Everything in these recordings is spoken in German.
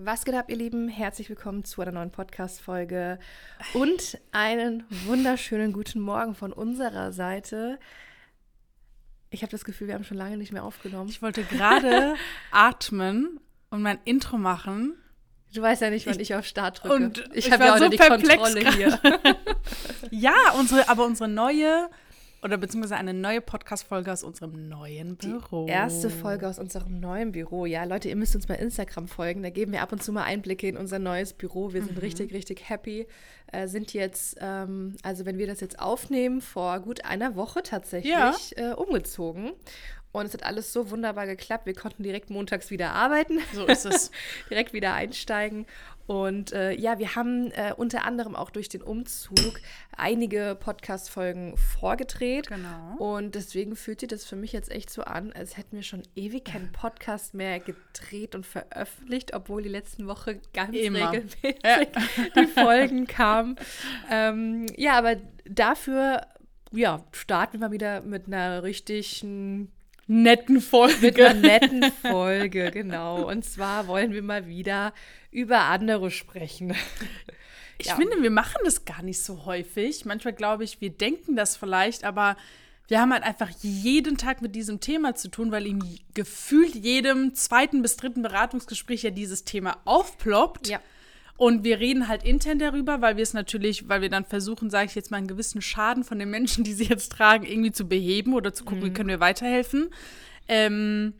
Was geht ab, ihr Lieben? Herzlich willkommen zu einer neuen Podcast-Folge und einen wunderschönen guten Morgen von unserer Seite. Ich habe das Gefühl, wir haben schon lange nicht mehr aufgenommen. Ich wollte gerade atmen und mein Intro machen. Du weißt ja nicht, wann ich, ich auf Start drücke. Und ich, habe ja auch so die Kontrolle hier. Ja, unsere, aber unsere neue oder beziehungsweise eine neue Podcast-Folge aus unserem neuen Büro. Erste Folge aus unserem neuen Büro. Ja, Leute, ihr müsst uns bei Instagram folgen. Da geben wir ab und zu mal Einblicke in unser neues Büro. Wir sind richtig, richtig happy. Äh, sind jetzt, ähm, also wenn wir das jetzt aufnehmen, vor gut einer Woche tatsächlich Ja. äh, umgezogen. Und es hat alles so wunderbar geklappt. Wir konnten direkt montags wieder arbeiten. So ist es. direkt wieder einsteigen. Und äh, ja, wir haben äh, unter anderem auch durch den Umzug einige Podcast-Folgen vorgedreht. Genau. Und deswegen fühlt sich das für mich jetzt echt so an, als hätten wir schon ewig keinen Podcast mehr gedreht und veröffentlicht, obwohl die letzten Woche ganz Immer. regelmäßig Ja. die Folgen kamen. Ähm, ja, aber dafür ja, starten wir wieder mit einer richtigen Netten Folge. mit einer netten Folge, genau. Und zwar wollen wir mal wieder über andere sprechen. Ich Ja. finde, wir machen das gar nicht so häufig. Manchmal glaube ich, wir denken das vielleicht, aber wir haben halt einfach jeden Tag mit diesem Thema zu tun, weil in gefühlt jedem zweiten bis dritten Beratungsgespräch ja dieses Thema aufploppt. Ja. Und wir reden halt intern darüber, weil wir es natürlich, weil wir dann versuchen, sage ich jetzt mal, einen gewissen Schaden von den Menschen, die sie jetzt tragen, irgendwie zu beheben oder zu gucken, wie können wir weiterhelfen. Ähm,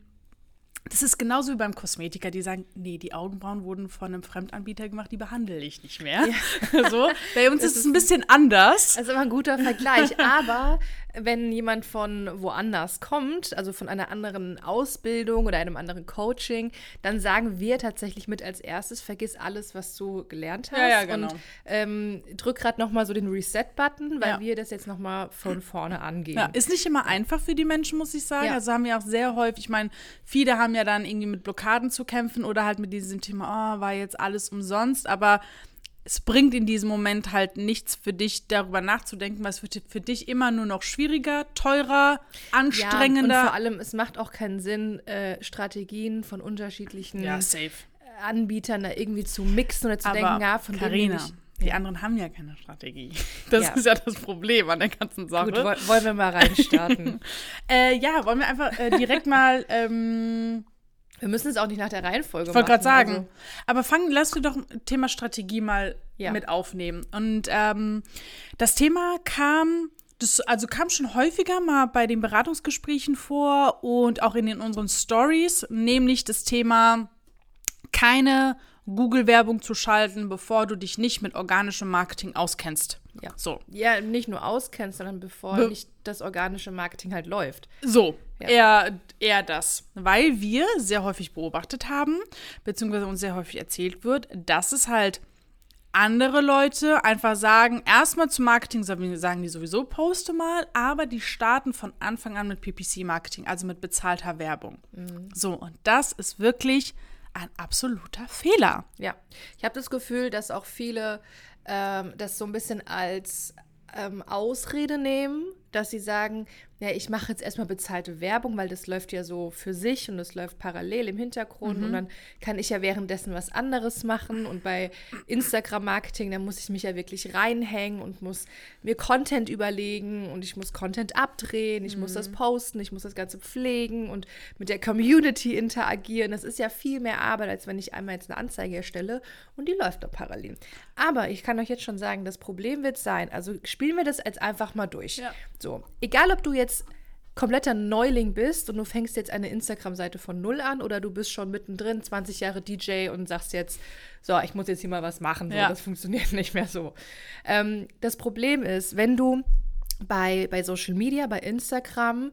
das ist genauso wie beim Kosmetiker, die sagen, nee, die Augenbrauen wurden von einem Fremdanbieter gemacht, die behandle ich nicht mehr. so, bei uns ist es ein bisschen anders. Das ist aber ein guter Vergleich. Aber wenn jemand von woanders kommt, also von einer anderen Ausbildung oder einem anderen Coaching, dann sagen wir tatsächlich mit als erstes, vergiss alles, was du gelernt hast. Ja, ja, genau. Und ähm, drück gerade nochmal so den Reset-Button, weil Ja. wir das jetzt nochmal von vorne angehen. Ja, ist nicht immer einfach für die Menschen, muss ich sagen. Ja. Also haben wir auch sehr häufig, ich meine, viele haben ja dann irgendwie mit Blockaden zu kämpfen oder halt mit diesem Thema, oh, war jetzt alles umsonst, aber es bringt in diesem Moment halt nichts für dich, darüber nachzudenken, weil es wird für dich immer nur noch schwieriger, teurer, Ja, und anstrengender. vor allem, es macht auch keinen Sinn, äh, Strategien von unterschiedlichen ja. Anbietern da irgendwie zu mixen oder zu denken, ja, von denen Carina, will ich- die anderen haben ja keine Strategie. Das Ja. ist ja das Problem an der ganzen Sache. Gut, woll- wollen wir mal reinstarten. äh, ja, wollen wir einfach äh, direkt mal ähm, wir müssen es auch nicht nach der Reihenfolge Ich wollte gerade machen, sagen. also- aber fangen, lass uns doch Thema Strategie mal Ja. mit aufnehmen. Und ähm, das Thema kam, das, also kam schon häufiger mal bei den Beratungsgesprächen vor und auch in den, unseren Stories, nämlich das Thema keine Google-Werbung zu schalten, bevor du dich nicht mit organischem Marketing auskennst. Ja. So. ja, nicht nur auskennst, sondern bevor Be- nicht das organische Marketing halt läuft. So, Ja. eher, eher das. Weil wir sehr häufig beobachtet haben, beziehungsweise uns sehr häufig erzählt wird, dass es halt andere Leute einfach sagen, erstmal zum Marketing sagen die sowieso, poste mal, aber die starten von Anfang an mit PPC-Marketing, also mit bezahlter Werbung. So, und das ist wirklich ein absoluter Fehler. Ja, ich habe das Gefühl, dass auch viele ähm, das so ein bisschen als ähm, Ausrede nehmen, dass sie sagen, ja, ich mache jetzt erstmal bezahlte Werbung, weil das läuft ja so für sich und das läuft parallel im Hintergrund und dann kann ich ja währenddessen was anderes machen und bei Instagram-Marketing, da muss ich mich ja wirklich reinhängen und muss mir Content überlegen und ich muss Content abdrehen, ich muss das posten, ich muss das Ganze pflegen und mit der Community interagieren. Das ist ja viel mehr Arbeit, als wenn ich einmal jetzt eine Anzeige erstelle und die läuft da parallel. Aber ich kann euch jetzt schon sagen, das Problem wird sein, also spielen wir das jetzt einfach mal durch. Ja. So, egal ob du jetzt kompletter Neuling bist und du fängst jetzt eine Instagram-Seite von null an oder du bist schon mittendrin, 20 Jahre DJ und sagst jetzt, so, ich muss jetzt hier mal was machen, so, Ja. das funktioniert nicht mehr so. Ähm, das Problem ist, wenn du bei, bei Social Media, bei Instagram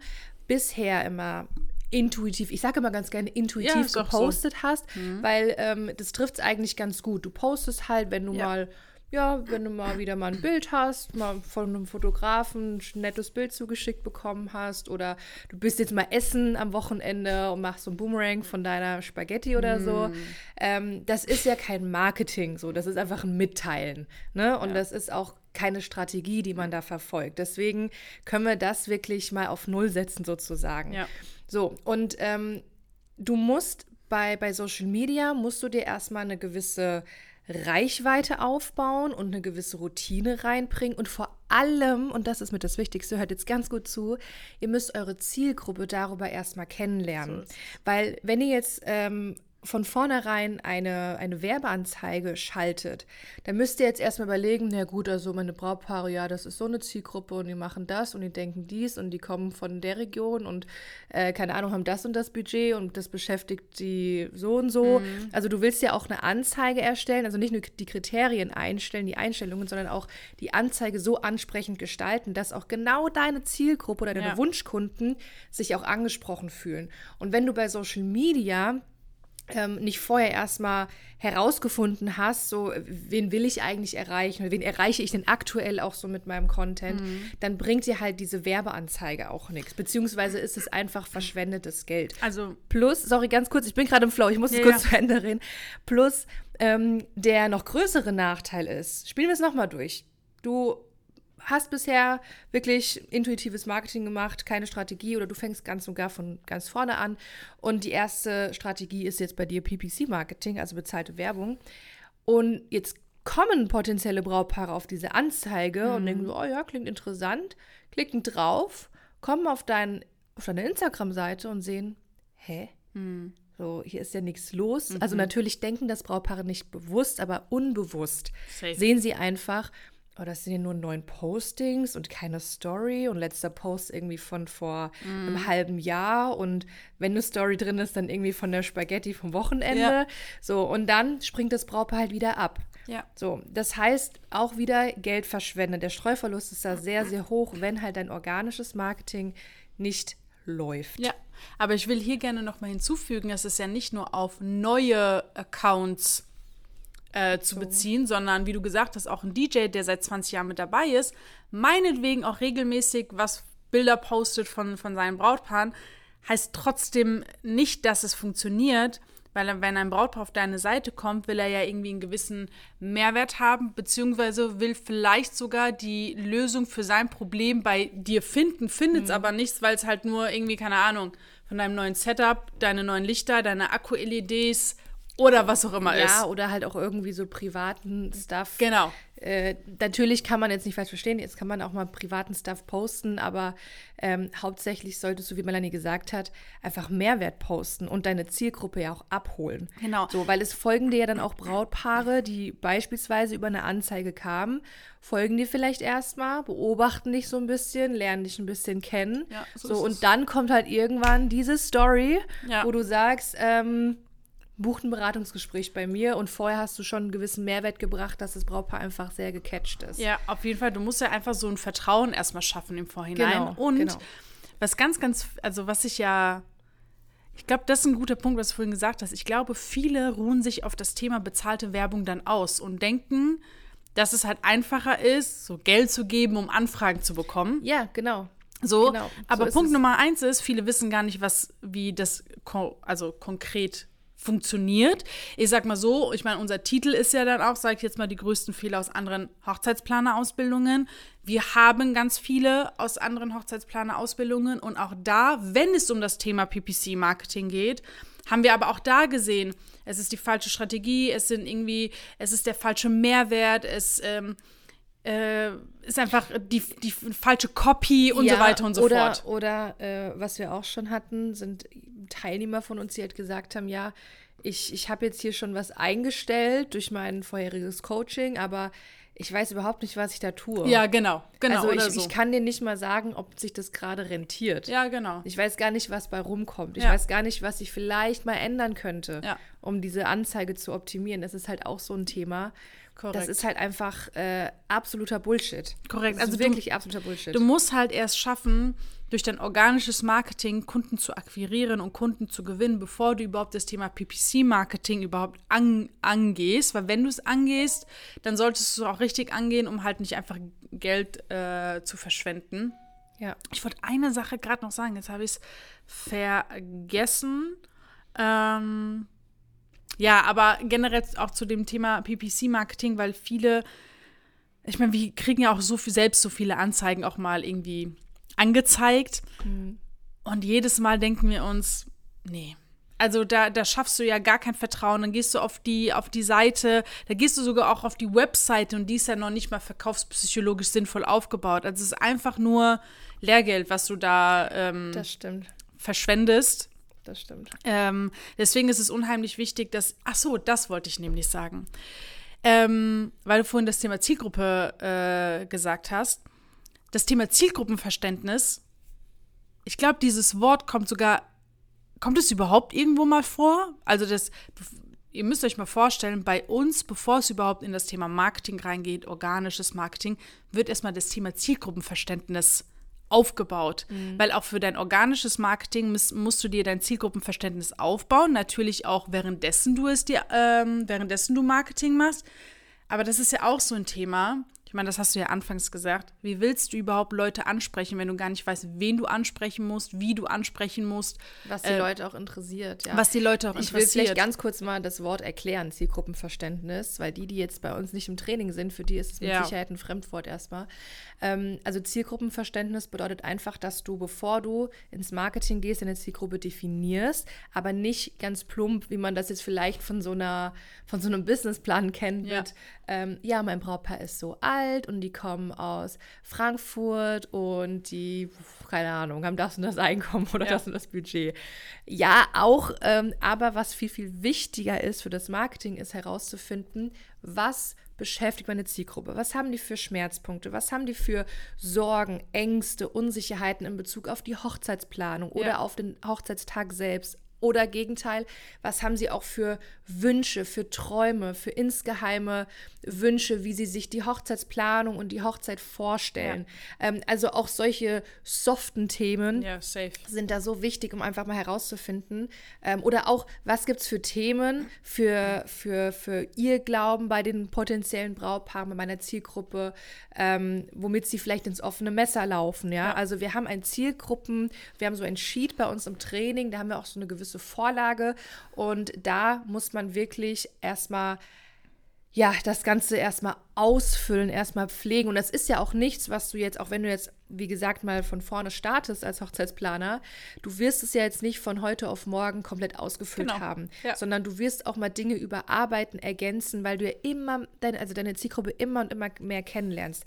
bisher immer intuitiv, ich sage immer ganz gerne Ja, intuitiv ist auch so. gepostet hast, weil ähm, das trifft es eigentlich ganz gut. Du postest halt, wenn du Ja. mal ja, wenn du mal wieder mal ein Bild hast, mal von einem Fotografen ein nettes Bild zugeschickt bekommen hast oder du bist jetzt mal essen am Wochenende und machst so ein Boomerang von deiner Spaghetti oder so. Ähm, das ist ja kein Marketing so, das ist einfach ein Mitteilen. Ne? Und das ist auch keine Strategie, die man da verfolgt. Deswegen können wir das wirklich mal auf Null setzen sozusagen. Ja. So, und ähm, du musst bei, bei Social Media musst du dir erstmal eine gewisse Reichweite aufbauen und eine gewisse Routine reinbringen und vor allem, und das ist mit das Wichtigste, hört jetzt ganz gut zu, ihr müsst eure Zielgruppe darüber erstmal kennenlernen. So Weil wenn ihr jetzt ähm, von vornherein eine, eine Werbeanzeige schaltet, dann müsst ihr jetzt erstmal überlegen, na gut, also meine Brautpaare, ja, das ist so eine Zielgruppe und die machen das und die denken dies und die kommen von der Region und äh, keine Ahnung, haben das und das Budget und das beschäftigt die so und so. Mhm. Also du willst ja auch eine Anzeige erstellen, also nicht nur die Kriterien einstellen, die Einstellungen, sondern auch die Anzeige so ansprechend gestalten, dass auch genau deine Zielgruppe oder deine ja. Wunschkunden sich auch angesprochen fühlen. Und wenn du bei Social Media ähm, nicht vorher erstmal herausgefunden hast, so wen will ich eigentlich erreichen oder wen erreiche ich denn aktuell auch so mit meinem Content, mhm. dann bringt dir halt diese Werbeanzeige auch nichts. Beziehungsweise ist es einfach verschwendetes Geld. Also plus, sorry, ganz kurz, ich bin gerade im Flow, ich muss es ja, kurz ja. zu Ende reden. Plus ähm, der noch größere Nachteil ist, spielen wir es nochmal durch. Du hast bisher wirklich intuitives Marketing gemacht, keine Strategie oder du fängst ganz und gar von ganz vorne an. Und die erste Strategie ist jetzt bei dir PPC-Marketing, also bezahlte Werbung. Und jetzt kommen potenzielle Brautpaare auf diese Anzeige mhm. und denken so, oh ja, klingt interessant, klicken drauf, kommen auf, dein, auf deine Instagram-Seite und sehen, hä? Mhm. So, hier ist ja nichts los. Mhm. Also natürlich denken das Brautpaare nicht bewusst, aber unbewusst Safe. sehen sie einfach, oh, das sind ja nur neun Postings und keine Story und letzter Post irgendwie von vor mm. einem halben Jahr und wenn eine Story drin ist, dann irgendwie von der Spaghetti vom Wochenende. Ja. So, und dann springt das Brautpaar halt wieder ab. Ja. So, das heißt auch wieder Geld verschwenden. Der Streuverlust ist da sehr, sehr hoch, wenn halt dein organisches Marketing nicht läuft. Ja, aber ich will hier gerne noch mal hinzufügen, dass es ja nicht nur auf neue Accounts äh, zu so. beziehen, sondern wie du gesagt hast, auch ein DJ, der seit 20 Jahren mit dabei ist, meinetwegen auch regelmäßig was Bilder postet von, von seinen Brautpaaren, heißt trotzdem nicht, dass es funktioniert, weil wenn ein Brautpaar auf deine Seite kommt, will er ja irgendwie einen gewissen Mehrwert haben, beziehungsweise will vielleicht sogar die Lösung für sein Problem bei dir finden, findet es mhm. aber nicht, weil es halt nur irgendwie, keine Ahnung, von deinem neuen Setup, deine neuen Lichter, deine Akku-LEDs, oder was auch immer ja, ist. Ja, oder halt auch irgendwie so privaten Stuff. Genau. Äh, natürlich kann man jetzt nicht falsch verstehen, jetzt kann man auch mal privaten Stuff posten, aber ähm, hauptsächlich solltest du, wie Melanie gesagt hat, einfach Mehrwert posten und deine Zielgruppe ja auch abholen. Genau. So, weil es folgen dir ja dann auch Brautpaare, die beispielsweise über eine Anzeige kamen, folgen dir vielleicht erstmal, beobachten dich so ein bisschen, lernen dich ein bisschen kennen. Ja, so, so und dann kommt halt irgendwann diese Story, ja. wo du sagst, ähm, bucht ein Beratungsgespräch bei mir und vorher hast du schon einen gewissen Mehrwert gebracht, dass das Brautpaar einfach sehr gecatcht ist. Ja, auf jeden Fall. Du musst ja einfach so ein Vertrauen erstmal schaffen im Vorhinein. Genau, und genau. was ganz, ganz, also was ich ja, ich glaube, das ist ein guter Punkt, was du vorhin gesagt hast. Ich glaube, viele ruhen sich auf das Thema bezahlte Werbung dann aus und denken, dass es halt einfacher ist, so Geld zu geben, um Anfragen zu bekommen. Ja, genau. So, genau, aber Punkt Nummer eins ist, viele wissen gar nicht, was, wie das also konkret funktioniert. Ich sag mal so, ich meine, unser Titel ist ja dann auch, sage ich jetzt mal, die größten Fehler aus anderen Hochzeitsplaner-Ausbildungen. Wir haben ganz viele aus anderen Hochzeitsplaner-Ausbildungen und auch da, wenn es um das Thema PPC-Marketing geht, haben wir aber auch da gesehen, es ist die falsche Strategie, es sind irgendwie, es ist der falsche Mehrwert, es ähm, äh, ist einfach die, die falsche Copy und ja, so weiter und so oder, fort. Oder äh, was wir auch schon hatten, sind Teilnehmer von uns, die halt gesagt haben, ja, ich, ich habe jetzt hier schon was eingestellt durch mein vorheriges Coaching, aber ich weiß überhaupt nicht, was ich da tue. Ja, genau, genau. Also ich, so. ich kann dir nicht mal sagen, ob sich das gerade rentiert. Ja, genau. Ich weiß gar nicht, was bei rumkommt. Ich ja. weiß gar nicht, was ich vielleicht mal ändern könnte, ja. um diese Anzeige zu optimieren. Das ist halt auch so ein Thema. Korrekt. Das ist halt einfach äh, absoluter Bullshit. Korrekt. also wirklich absoluter Bullshit. Du musst halt erst schaffen, durch dein organisches Marketing Kunden zu akquirieren und Kunden zu gewinnen, bevor du überhaupt das Thema PPC-Marketing überhaupt an, angehst. Weil wenn du es angehst, dann solltest du es auch richtig angehen, um halt nicht einfach Geld äh, zu verschwenden. Ja. Ich wollte eine Sache gerade noch sagen, jetzt habe ich es vergessen. Ähm, ja, aber generell auch zu dem Thema PPC-Marketing, weil viele, ich meine, wir kriegen ja auch so viel, selbst so viele Anzeigen auch mal irgendwie angezeigt. Mhm. Und jedes Mal denken wir uns, nee, Also da, da schaffst du ja gar kein Vertrauen. Dann gehst du auf die, auf die Seite, da gehst du sogar auch auf die Webseite und die ist ja noch nicht mal verkaufspsychologisch sinnvoll aufgebaut. Also es ist einfach nur Lehrgeld, was du da ähm, verschwendest. Das stimmt. Ähm, deswegen ist es unheimlich wichtig, dass. Ach so, das wollte ich nämlich sagen. Ähm, weil du vorhin das Thema Zielgruppe äh, gesagt hast. Das Thema Zielgruppenverständnis, ich glaube, dieses Wort kommt sogar. Kommt es überhaupt irgendwo mal vor? Also, das. Ihr müsst euch mal vorstellen, bei uns, bevor es überhaupt in das Thema Marketing reingeht, organisches Marketing, wird erstmal das Thema Zielgruppenverständnis aufgebaut. Weil auch für dein organisches Marketing musst, musst du dir dein Zielgruppenverständnis aufbauen. Natürlich auch währenddessen du es dir, ähm, währenddessen du Marketing machst. Aber das ist ja auch so ein Thema. Ich meine, das hast du ja anfangs gesagt. Wie willst du überhaupt Leute ansprechen, wenn du gar nicht weißt, wen du ansprechen musst, wie du ansprechen musst, Was die Äh, Leute auch interessiert, ja. was die Leute auch Ich will interessiert? vielleicht ganz kurz mal das Wort erklären, Zielgruppenverständnis, weil die, die jetzt bei uns nicht im Training sind, für die ist es mit Ja. Sicherheit ein Fremdwort erstmal. Ähm, also Zielgruppenverständnis bedeutet einfach, dass du, bevor du ins Marketing gehst, deine Zielgruppe definierst, aber nicht ganz plump, wie man das jetzt vielleicht von so einer, von so einem Businessplan kennt, Ja. mit, ähm, ja, mein Brautpaar ist so alt und die kommen aus Frankfurt und die, keine Ahnung, haben das und das Einkommen oder Ja. das und das Budget. Ja, auch, ähm, aber was viel, viel wichtiger ist für das Marketing, ist herauszufinden, was beschäftigt meine Zielgruppe? Was haben die für Schmerzpunkte? Was haben die für Sorgen, Ängste, Unsicherheiten in Bezug auf die Hochzeitsplanung oder Ja. auf den Hochzeitstag selbst? Oder Gegenteil, was haben sie auch für Wünsche, für Träume, für insgeheime Wünsche, wie sie sich die Hochzeitsplanung und die Hochzeit vorstellen? Ähm, also auch solche soften Themen ja, sind da so wichtig, um einfach mal herauszufinden. Ähm, oder auch, was gibt es für Themen für, für, für ihr Glauben bei den potenziellen Brautpaaren, bei meiner Zielgruppe, ähm, womit sie vielleicht ins offene Messer laufen. Ja? Ja. Also wir haben ein Zielgruppen, wir haben so ein Sheet bei uns im Training, da haben wir auch so eine gewisse Vorlage und da muss man wirklich erstmal ja, das Ganze erstmal ausfüllen, erstmal pflegen. Und das ist ja auch nichts, was du jetzt, auch wenn du jetzt, wie gesagt, mal von vorne startest als Hochzeitsplaner, du wirst es ja jetzt nicht von heute auf morgen komplett ausgefüllt Genau. haben, Ja. sondern du wirst auch mal Dinge überarbeiten, ergänzen, weil du ja immer, deine, also deine Zielgruppe immer und immer mehr kennenlernst.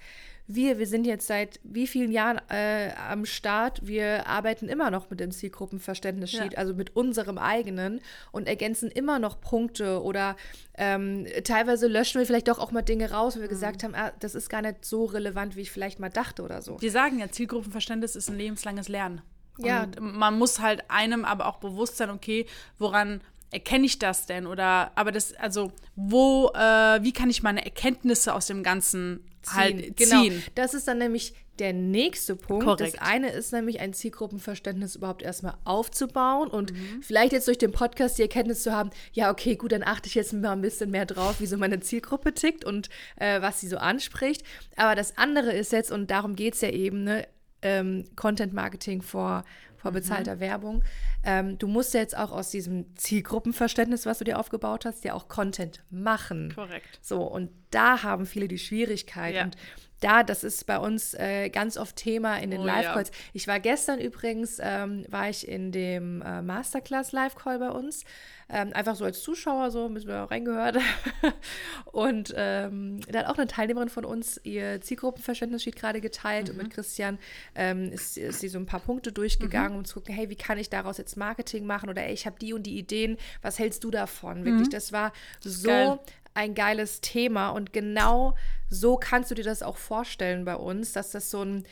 Wir, wir sind jetzt seit wie vielen Jahren äh, am Start. Wir arbeiten immer noch mit dem Zielgruppenverständnis-Sheet, Ja. also mit unserem eigenen und ergänzen immer noch Punkte oder ähm, teilweise löschen wir vielleicht doch auch mal Dinge raus, weil wir gesagt haben, ah, das ist gar nicht so relevant, wie ich vielleicht mal dachte oder so. Wir sagen ja, Zielgruppenverständnis ist ein lebenslanges Lernen. Ja. Und man muss halt einem aber auch bewusst sein, okay, woran erkenne ich das denn? Oder, aber das, also, wo, äh, wie kann ich meine Erkenntnisse aus dem Ganzen halt Genau. ziehen? Das ist dann nämlich der nächste Punkt. Korrekt. Das eine ist nämlich ein Zielgruppenverständnis überhaupt erstmal aufzubauen und Mhm. vielleicht jetzt durch den Podcast die Erkenntnis zu haben, ja, okay, gut, dann achte ich jetzt mal ein bisschen mehr drauf, wie so meine Zielgruppe tickt und äh, was sie so anspricht. Aber das andere ist jetzt, und darum geht es ja eben, ne, ähm, Content Marketing vor. Vor bezahlter Werbung. Ähm, du musst ja jetzt auch aus diesem Zielgruppenverständnis, was du dir aufgebaut hast, ja auch Content machen. Korrekt. So, und da haben viele die Schwierigkeit. Ja. Und da, das ist bei uns äh, ganz oft Thema in den Oh, Live-Calls. Ich war gestern übrigens, ähm, war ich in dem äh, Masterclass-Live-Call bei uns. Ähm, einfach so als Zuschauer, so ein bisschen reingehört. und ähm, da hat auch eine Teilnehmerin von uns ihr Zielgruppenverständnis-Sheet gerade geteilt. Und mit Christian ähm, ist, ist sie so ein paar Punkte durchgegangen, um zu gucken, hey, wie kann ich daraus jetzt Marketing machen? Oder ey, ich habe die und die Ideen. Was hältst du davon? Wirklich, das war so Geil. ein geiles Thema und genau so kannst du dir das auch vorstellen bei uns, dass das so ein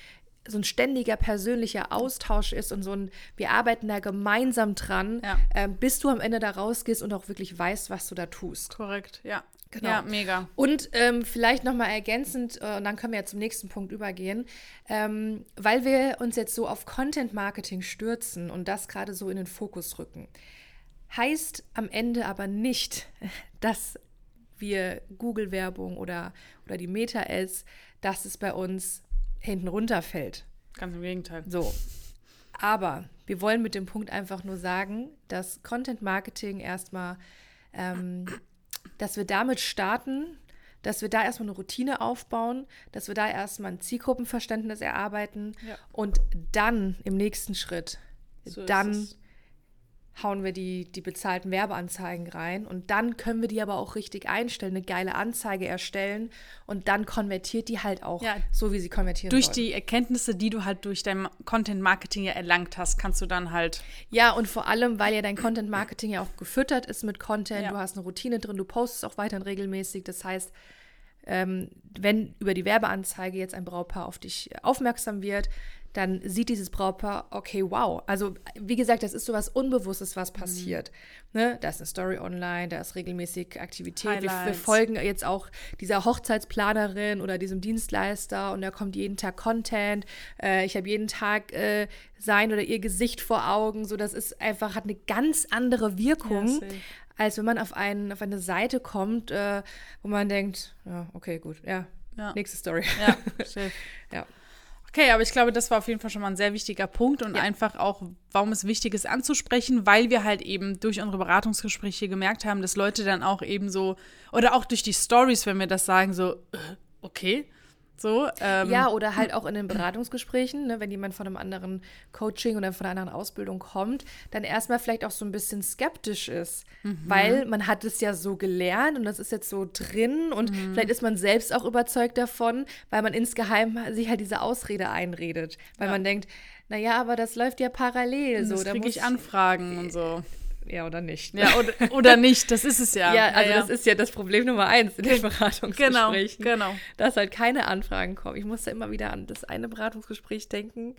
so ein ständiger persönlicher Austausch ist und so ein, wir arbeiten da gemeinsam dran, Ja. ähm, bis du am Ende da rausgehst und auch wirklich weißt, was du da tust. Korrekt, ja. Genau. Ja, mega. Und ähm, vielleicht nochmal ergänzend, äh, und dann können wir ja zum nächsten Punkt übergehen, ähm, weil wir uns jetzt so auf Content Marketing stürzen und das gerade so in den Fokus rücken, heißt am Ende aber nicht, dass wir Google-Werbung oder, oder die Meta-Ads, dass es bei uns hinten runterfällt. Ganz im Gegenteil. So. Aber wir wollen mit dem Punkt einfach nur sagen, dass Content Marketing erstmal, ähm, dass wir damit starten, dass wir da erstmal eine Routine aufbauen, dass wir da erstmal ein Zielgruppenverständnis erarbeiten Ja. und dann im nächsten Schritt, So dann. Hauen wir die, die bezahlten Werbeanzeigen rein und dann können wir die aber auch richtig einstellen, eine geile Anzeige erstellen und dann konvertiert die halt auch Ja. so, wie sie konvertieren Durch soll. die Erkenntnisse, die du halt durch dein Content-Marketing ja erlangt hast, kannst du dann halt. Ja, und vor allem, weil ja dein Content Marketing ja auch gefüttert ist mit Content, Ja. du hast eine Routine drin, du postest auch weiterhin regelmäßig. Das heißt, ähm, wenn über die Werbeanzeige jetzt ein Brautpaar auf dich aufmerksam wird, dann sieht dieses Brautpaar, okay, wow. Also, wie gesagt, das ist so was Unbewusstes, was passiert. Ne? Da ist eine Story online, da ist regelmäßig Aktivität. Wir, wir folgen jetzt auch dieser Hochzeitsplanerin oder diesem Dienstleister und da kommt jeden Tag Content. Äh, ich habe jeden Tag äh, sein oder ihr Gesicht vor Augen. So, das ist einfach, hat eine ganz andere Wirkung, Ja, als wenn man auf, einen, auf eine Seite kommt, äh, wo man denkt, ja, okay, gut, ja, Ja. nächste Story. Ja, ja. Okay, aber ich glaube, das war auf jeden Fall schon mal ein sehr wichtiger Punkt und einfach auch, warum es wichtig ist anzusprechen, weil wir halt eben durch unsere Beratungsgespräche gemerkt haben, dass Leute dann auch eben so, oder auch durch die Stories, wenn wir das sagen, so, äh, okay, so. Ähm, Ja, oder halt auch in den Beratungsgesprächen, ne, wenn jemand von einem anderen Coaching oder von einer anderen Ausbildung kommt, dann erstmal vielleicht auch so ein bisschen skeptisch ist, weil man hat es ja so gelernt und das ist jetzt so drin und vielleicht ist man selbst auch überzeugt davon, weil man insgeheim sich halt diese Ausrede einredet, weil Ja. man denkt, naja, aber das läuft ja parallel. so, so, da da kriege muss ich Anfragen und so. Ja, oder nicht. Ja, oder, oder nicht, das ist es ja. Ja, also das ist ja das Problem Nummer eins in den Genau, Beratungsgesprächen. genau. Dass halt keine Anfragen kommen. Ich musste immer wieder an das eine Beratungsgespräch denken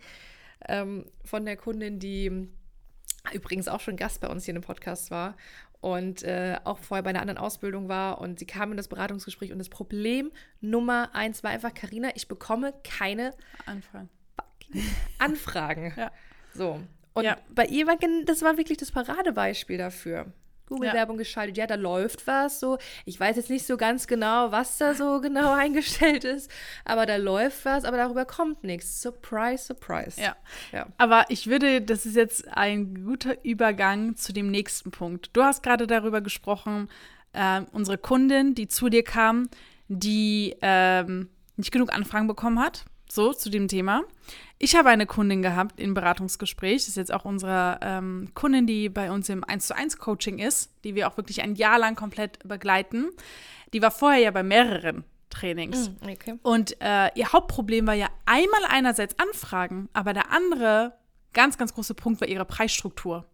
ähm, von der Kundin, die übrigens auch schon Gast bei uns hier im Podcast war und äh, auch vorher bei einer anderen Ausbildung war und sie kam in das Beratungsgespräch und das Problem Nummer eins war einfach, Karina, ich bekomme keine Anfragen. Anfragen. Ja. So. Und Ja. bei ihr war das war wirklich das Paradebeispiel dafür. Google-Werbung geschaltet, ja, da läuft was so. Ich weiß jetzt nicht so ganz genau, was da so genau eingestellt ist, aber da läuft was, aber darüber kommt nichts. Surprise, surprise. Ja. Ja. Aber ich würde, das ist jetzt ein guter Übergang zu dem nächsten Punkt. Du hast gerade darüber gesprochen, ähm, unsere Kundin, die zu dir kam, die ähm, nicht genug Anfragen bekommen hat, so zu dem Thema. Ich habe eine Kundin gehabt im Beratungsgespräch, das ist jetzt auch unsere ähm, Kundin, die bei uns im 1 zu 1 Coaching ist, die wir auch wirklich ein Jahr lang komplett begleiten. Die war vorher ja bei mehreren Trainings. Hm, Okay. Und äh, ihr Hauptproblem war ja einmal einerseits Anfragen, aber der andere ganz, ganz große Punkt war ihre Preisstruktur.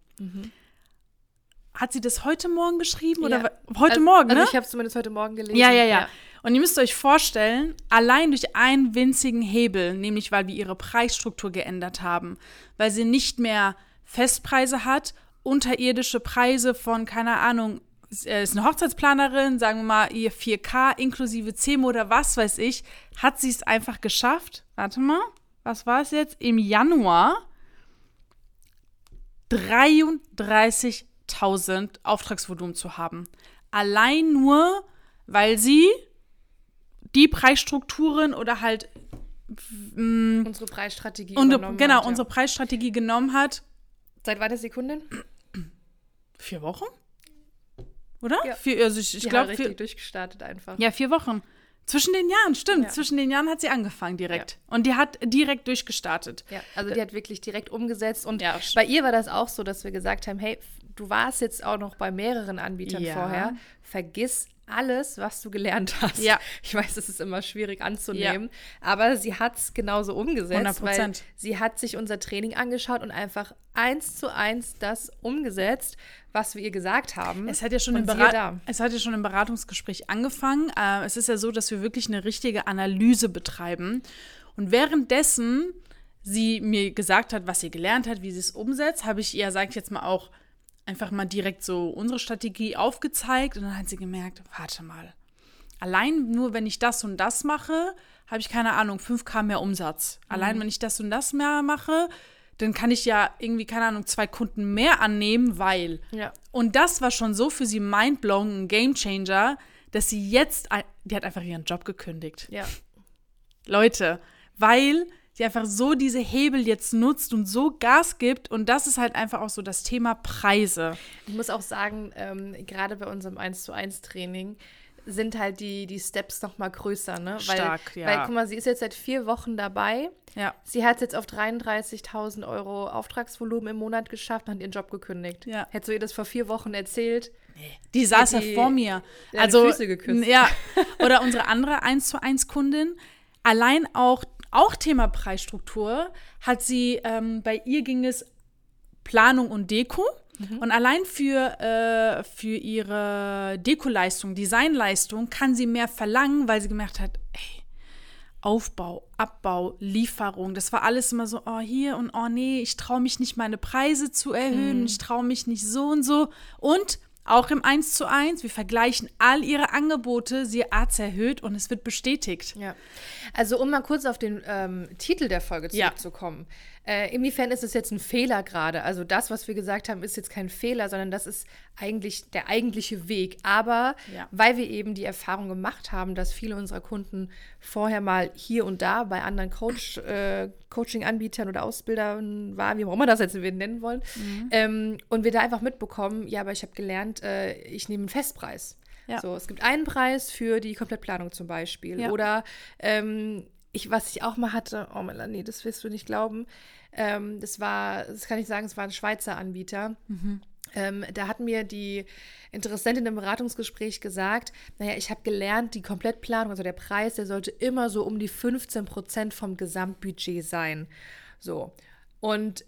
Hat sie das heute Morgen geschrieben oder Ja. wa- heute also, Morgen, ne? Also ich habe es zumindest heute Morgen gelesen. ja, ja, ja, Und ihr müsst euch vorstellen, allein durch einen winzigen Hebel, nämlich weil wir ihre Preisstruktur geändert haben, weil sie nicht mehr Festpreise hat, unterirdische Preise von, keine Ahnung, äh, ist eine Hochzeitsplanerin, sagen wir mal, ihr 4K inklusive CEMO oder was weiß ich, hat sie es einfach geschafft. Warte mal, was war es jetzt? Im Januar 33.000 Auftragsvolumen zu haben. Allein nur, weil sie die Preisstrukturen oder halt Unsere Preisstrategie und, übernommen genau hat, ja. unsere Preisstrategie genommen hat. Seit wann ist die Kundin? Vier Wochen? Oder? Ja. Vier, also ich, ich glaube, richtig vier, durchgestartet einfach. ja, vier Wochen. Zwischen den Jahren, stimmt. Ja. Zwischen den Jahren hat sie angefangen direkt. Und die hat direkt durchgestartet. Ja, also die hat wirklich direkt umgesetzt und Ja. bei ihr war das auch so, dass wir gesagt haben, hey, du warst jetzt auch noch bei mehreren Anbietern Ja. vorher, vergiss alles, was du gelernt hast. Ja. Ich weiß, es ist immer schwierig anzunehmen, aber sie hat es genauso umgesetzt, 100%. weil sie hat sich unser Training angeschaut und einfach eins zu eins das umgesetzt, was wir ihr gesagt haben. Es hat ja schon, im, Berat es hat ja schon im Beratungsgespräch angefangen. Äh, es ist ja so, dass wir wirklich eine richtige Analyse betreiben. Und währenddessen sie mir gesagt hat, was sie gelernt hat, wie sie es umsetzt, habe ich ihr, sage ich jetzt mal auch, einfach mal direkt so unsere Strategie aufgezeigt. Und dann hat sie gemerkt, warte mal, allein nur wenn ich das und das mache, habe ich keine Ahnung, 5K mehr Umsatz. Allein wenn ich das und das mehr mache, dann kann ich ja irgendwie, keine Ahnung, zwei Kunden mehr annehmen, weil. Ja. Und das war schon so für sie mindblowing, ein Gamechanger, dass sie jetzt, die hat einfach ihren Job gekündigt. Ja. Leute, weil sie einfach so diese Hebel jetzt nutzt und so Gas gibt. Und das ist halt einfach auch so das Thema Preise. Ich muss auch sagen, ähm, gerade bei unserem 1 zu 1 Training sind halt die, die Steps noch mal größer, ne? Weil, Stark, ja. Weil, guck mal, sie ist jetzt seit vier Wochen dabei. Ja. Sie hat es jetzt auf 33.000 Euro Auftragsvolumen im Monat geschafft und hat ihren Job gekündigt. Ja. Hättest du ihr das vor vier Wochen erzählt? Die saß ja die- vor mir. Also, Füße geküsst. Ja. Oder unsere andere 1 zu 1 Kundin, allein auch, auch Thema Preisstruktur, hat sie, ähm, bei ihr ging es Planung und Deko. Mhm. Und allein für, äh, für ihre Dekoleistung, Designleistung kann sie mehr verlangen, weil sie gemerkt hat, ey, Aufbau, Abbau, Lieferung, das war alles immer so, oh hier und oh nee, ich traue mich nicht, meine Preise zu erhöhen, ich traue mich nicht so und so. Und auch im 1 zu 1, wir vergleichen all ihre Angebote, sie hat es erhöht und es wird bestätigt. Ja. Also, um mal kurz auf den ähm, Titel der Folge Ja. zurückzukommen. Äh, inwiefern ist es jetzt ein Fehler gerade? Also, das, was wir gesagt haben, ist jetzt kein Fehler, sondern das ist eigentlich der eigentliche Weg. Aber Ja. weil wir eben die Erfahrung gemacht haben, dass viele unserer Kunden vorher mal hier und da bei anderen Coach, äh, Coaching-Anbietern oder Ausbildern waren, wie auch immer das jetzt nennen wollen, Mhm. ähm, und wir da einfach mitbekommen, ja, aber ich habe gelernt, äh, ich nehme einen Festpreis. Ja. So, es gibt einen Preis für die Komplettplanung zum Beispiel. Ja. Oder ähm, ich, was ich auch mal hatte, oh Melanie, das wirst du nicht glauben. Ähm, das war, das kann ich sagen, es war ein Schweizer Anbieter. Ähm, da hat mir die Interessentin im Beratungsgespräch gesagt, naja, ich habe gelernt, die Komplettplanung, also der Preis, der sollte immer so um die 15 Prozent vom Gesamtbudget sein. So. Und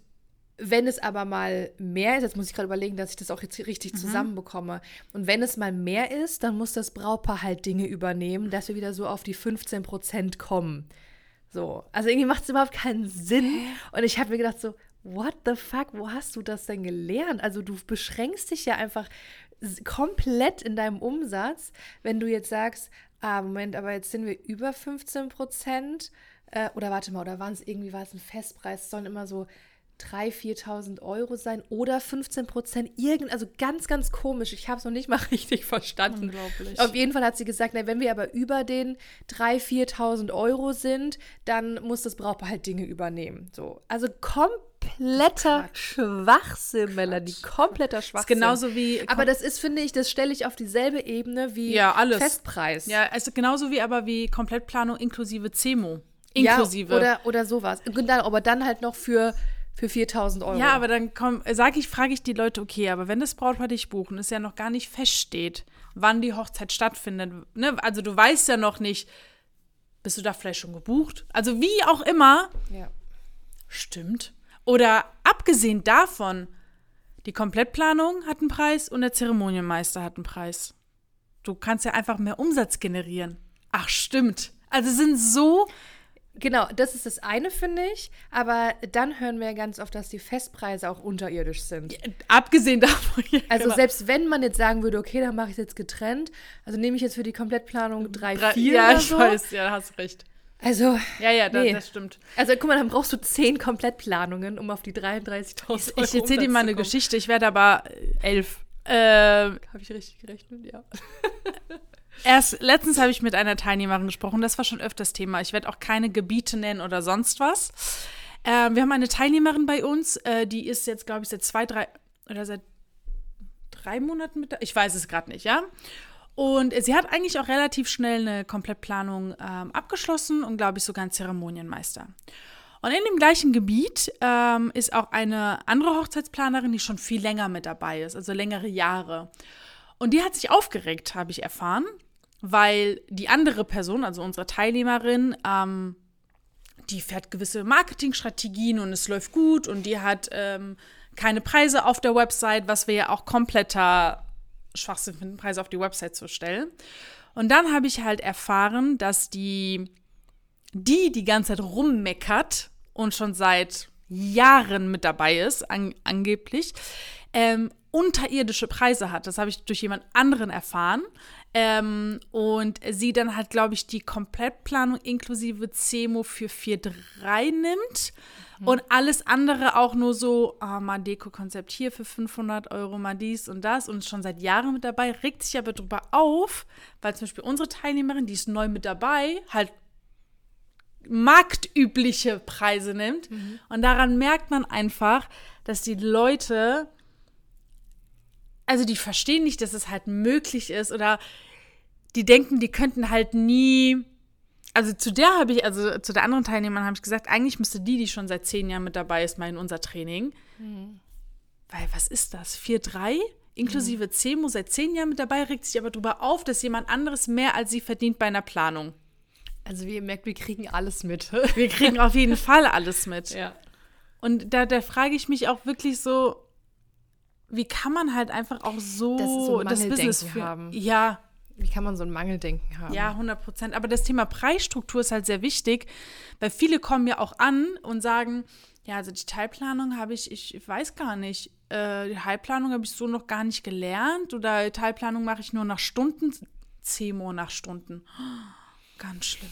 wenn es aber mal mehr ist, jetzt muss ich gerade überlegen, dass ich das auch jetzt richtig zusammenbekomme. Und wenn es mal mehr ist, dann muss das Brautpaar halt Dinge übernehmen, dass wir wieder so auf die 15 Prozent kommen. So. Also irgendwie macht es überhaupt keinen Sinn. Und ich habe mir gedacht so, what the fuck, wo hast du das denn gelernt? Also du beschränkst dich ja einfach komplett in deinem Umsatz, wenn du jetzt sagst, ah, Moment, aber jetzt sind wir über 15 Prozent. Äh, oder warte mal, oder waren es irgendwie, war es ein Festpreis? Es sollen immer so 3.000, 4.000 Euro sein oder 15 Prozent. Irgend, also ganz, ganz komisch. Ich habe es noch nicht mal richtig verstanden. Unglaublich. Auf jeden Fall hat sie gesagt, na, wenn wir aber über den 3.000, 4.000 Euro sind, dann muss das Brautpaar halt Dinge übernehmen. So. Also kompletter Schwachsinn, Melanie. Kompletter Schwachsinn. genauso wie- Aber das ist, finde ich, das stelle ich auf dieselbe Ebene wie Ja, alles. Festpreis. Ja, also genauso wie aber wie Komplettplanung inklusive CEMO. Ja, Inklusive. oder, oder sowas. Genau, aber dann halt noch für, für 4.000 Euro. Ja, aber dann komm, sag ich, frage ich die Leute, okay, aber wenn das Brautpaar dich buchen, es ja noch gar nicht feststeht, wann die Hochzeit stattfindet, ne? Also du weißt ja noch nicht, bist du da vielleicht schon gebucht? Also wie auch immer, Ja. stimmt. Oder abgesehen davon, die Komplettplanung hat einen Preis und der Zeremonienmeister hat einen Preis. Du kannst ja einfach mehr Umsatz generieren. Ach, stimmt. Also sind so Genau, das ist das eine, finde ich. Aber dann hören wir ja ganz oft, dass die Festpreise auch unterirdisch sind. abgesehen davon. ja, Also genau. selbst wenn man jetzt sagen würde, okay, dann mache ich es jetzt getrennt, also nehme ich jetzt für die Komplettplanung drei, Drei- vier ja, oder ich so. weiß, ja, hast recht. Also, Ja, ja, da, Nee. das stimmt. also guck mal, dann brauchst du zehn Komplettplanungen, um auf die 33.000 Euro Ich erzähle dir mal eine zu kommen. Geschichte, ich werde aber äh, elf. Äh, Habe ich richtig gerechnet? Ja. erst letztens habe ich mit einer Teilnehmerin gesprochen, das war schon öfters Thema. Ich werde auch keine Gebiete nennen oder sonst was. Äh, wir haben eine Teilnehmerin bei uns, äh, die ist jetzt, glaube ich, seit zwei, drei oder seit drei Monaten mit da. Ich weiß es gerade nicht, ja. Und sie hat eigentlich auch relativ schnell eine Komplettplanung ähm, abgeschlossen und, glaube ich, sogar einen Zeremonienmeister. Und in dem gleichen Gebiet ähm, ist auch eine andere Hochzeitsplanerin, die schon viel länger mit dabei ist, also längere Jahre. Und die hat sich aufgeregt, habe ich erfahren, weil die andere Person, also unsere Teilnehmerin, ähm, die fährt gewisse Marketingstrategien und es läuft gut und die hat ähm, keine Preise auf der Website, was wir ja auch kompletter Schwachsinn finden, Preise auf die Website zu stellen. Und dann habe ich halt erfahren, dass die, die die ganze Zeit rummeckert und schon seit Jahren mit dabei ist, an, angeblich, ähm, unterirdische Preise hat. Das habe ich durch jemand anderen erfahren. Ähm, und sie dann halt, glaube ich, die Komplettplanung inklusive CEMO für 4.3 nimmt. Und alles andere auch nur so, ah, mal Deko-Konzept hier für 500 Euro, mal dies und das. Und ist schon seit Jahren mit dabei, regt sich aber drüber auf, weil zum Beispiel unsere Teilnehmerin, die ist neu mit dabei, halt marktübliche Preise nimmt. Und daran merkt man einfach, dass die Leute, also die verstehen nicht, dass es halt möglich ist oder die denken, die könnten halt nie. Also zu der habe ich, also zu der anderen Teilnehmerin habe ich gesagt, eigentlich müsste die, die schon seit zehn Jahren mit dabei ist, mal in unser Training. Weil was ist das? 4-3? Inklusive mhm. CEMO seit zehn Jahren mit dabei, regt sich aber darüber auf, dass jemand anderes mehr als sie verdient bei einer Planung. Also wie ihr merkt, wir kriegen alles mit. Wir kriegen auf jeden Fall alles mit. Ja. Und da, da frage ich mich auch wirklich so, wie kann man halt einfach auch so Das so das Business führen? haben. Ja, Wie kann man so ein Mangeldenken haben? ja, 100 Prozent. Aber das Thema Preisstruktur ist halt sehr wichtig, weil viele kommen ja auch an und sagen, ja, also die Teilplanung habe ich, ich weiß gar nicht, äh, die Heilplanung habe ich so noch gar nicht gelernt oder Teilplanung mache ich nur nach Stunden, CEMO nach Stunden. Ganz schlimm.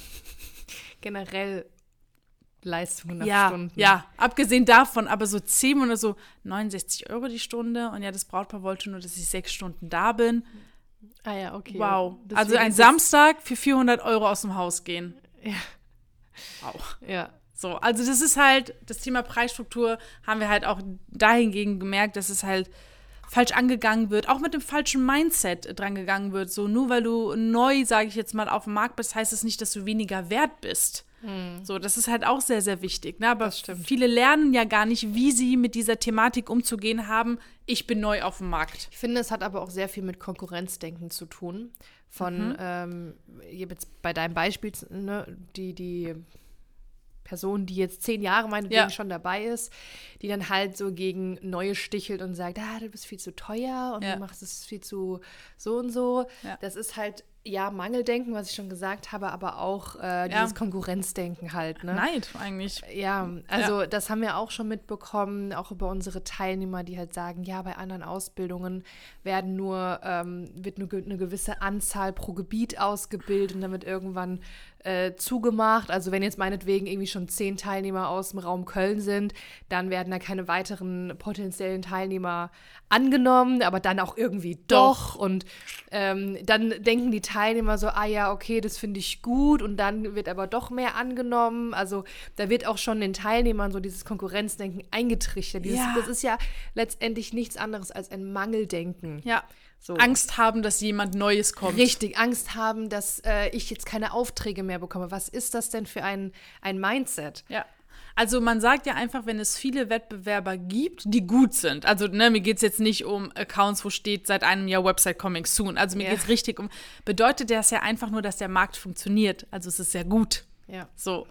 Generell Leistungen nach ja, Stunden. ja, abgesehen davon, aber so 10 oder so 69 Euro die Stunde und ja, das Brautpaar wollte nur, dass ich sechs Stunden da bin. Ah ja, okay. Wow. Deswegen also ein Samstag für 400 Euro aus dem Haus gehen. Ja. Wow. Ja. So, also das ist halt, das Thema Preisstruktur haben wir halt auch dahingegen gemerkt, dass es halt falsch angegangen wird, auch mit dem falschen Mindset dran gegangen wird. So, nur weil du neu, sage ich jetzt mal, auf dem Markt bist, heißt es das nicht, dass du weniger wert bist. So, das ist halt auch sehr, sehr wichtig. Ne? Aber viele lernen ja gar nicht, wie sie mit dieser Thematik umzugehen haben. Ich bin neu auf dem Markt. Ich finde, es hat aber auch sehr viel mit Konkurrenzdenken zu tun. Von, Mhm. ähm, jetzt bei deinem Beispiel, ne, die, die Person, die jetzt zehn Jahre meinetwegen Ja. schon dabei ist, die dann halt so gegen Neue stichelt und sagt, ah, du bist viel zu teuer und Ja. du machst es viel zu so und so. Ja. Das ist halt, ja, Mangeldenken, was ich schon gesagt habe, aber auch äh, dieses Konkurrenzdenken halt. Ne? Neid eigentlich. Ja, also das haben wir auch schon mitbekommen, auch über unsere Teilnehmer, die halt sagen, ja, bei anderen Ausbildungen werden nur, ähm, wird nur eine gewisse Anzahl pro Gebiet ausgebildet und wird irgendwann äh, zugemacht. Also wenn jetzt meinetwegen irgendwie schon zehn Teilnehmer aus dem Raum Köln sind, dann werden da keine weiteren potenziellen Teilnehmer angenommen, aber dann auch irgendwie doch. Und ähm, dann denken die Teilnehmer so, ah ja, okay, das finde ich gut und dann wird aber doch mehr angenommen. Also da wird auch schon den Teilnehmern so dieses Konkurrenzdenken eingetrichtert. Dieses, Ja. Das ist ja letztendlich nichts anderes als ein Mangeldenken. Ja. So. Angst haben, dass jemand Neues kommt. Richtig, Angst haben, dass äh, ich jetzt keine Aufträge mehr bekomme. Was ist das denn für ein, ein Mindset? Ja. Also man sagt ja einfach, wenn es viele Wettbewerber gibt, die gut sind. Also ne, mir geht es jetzt nicht um Accounts, wo steht seit einem Jahr Website coming soon. Also mir Ja. geht es richtig um, bedeutet das ja einfach nur, dass der Markt funktioniert. Also es ist sehr gut. Ja. So.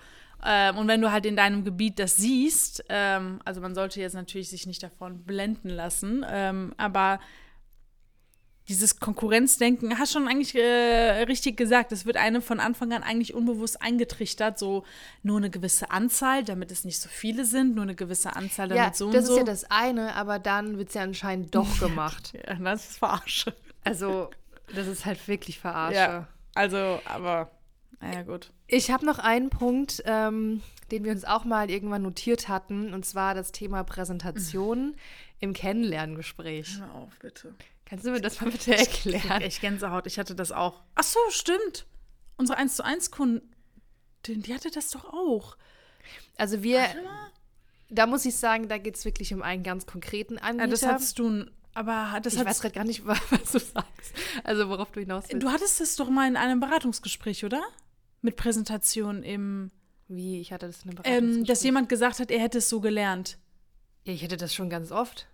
Ähm, und wenn du halt in deinem Gebiet das siehst, ähm, also man sollte jetzt natürlich sich nicht davon blenden lassen, ähm, aber dieses Konkurrenzdenken, hast schon eigentlich äh, richtig gesagt, es wird einem von Anfang an eigentlich unbewusst eingetrichtert, so nur eine gewisse Anzahl, damit es nicht so viele sind, nur eine gewisse Anzahl, damit Ja, so und das so. ist ja das eine, aber dann wird es ja anscheinend doch gemacht. Ja, das ist Verarsche. Also, das ist halt wirklich Verarsche. Ja, also, aber, naja, gut. Ich habe noch einen Punkt, ähm, den wir uns auch mal irgendwann notiert hatten, und zwar das Thema Präsentation im Kennenlerngespräch. Hör auf, bitte. Kannst du mir das mal bitte Ich erklären? echt Gänsehaut, ich hatte das auch. Ach so, stimmt. Unsere 1 zu 1 Kundin, die hatte das doch auch. Also wir, da muss ich sagen, da geht es wirklich um einen ganz konkreten Anbieter. Ja, das hattest du, aber das ich weiß gerade gar nicht, was du sagst. Also worauf du hinaus willst. du hattest das doch mal in einem Beratungsgespräch, oder? Mit Präsentation im, Wie, ich hatte das in einem ähm, Beratungsgespräch. dass jemand gesagt hat, er hätte es so gelernt. Ja, ich hätte das schon ganz oft.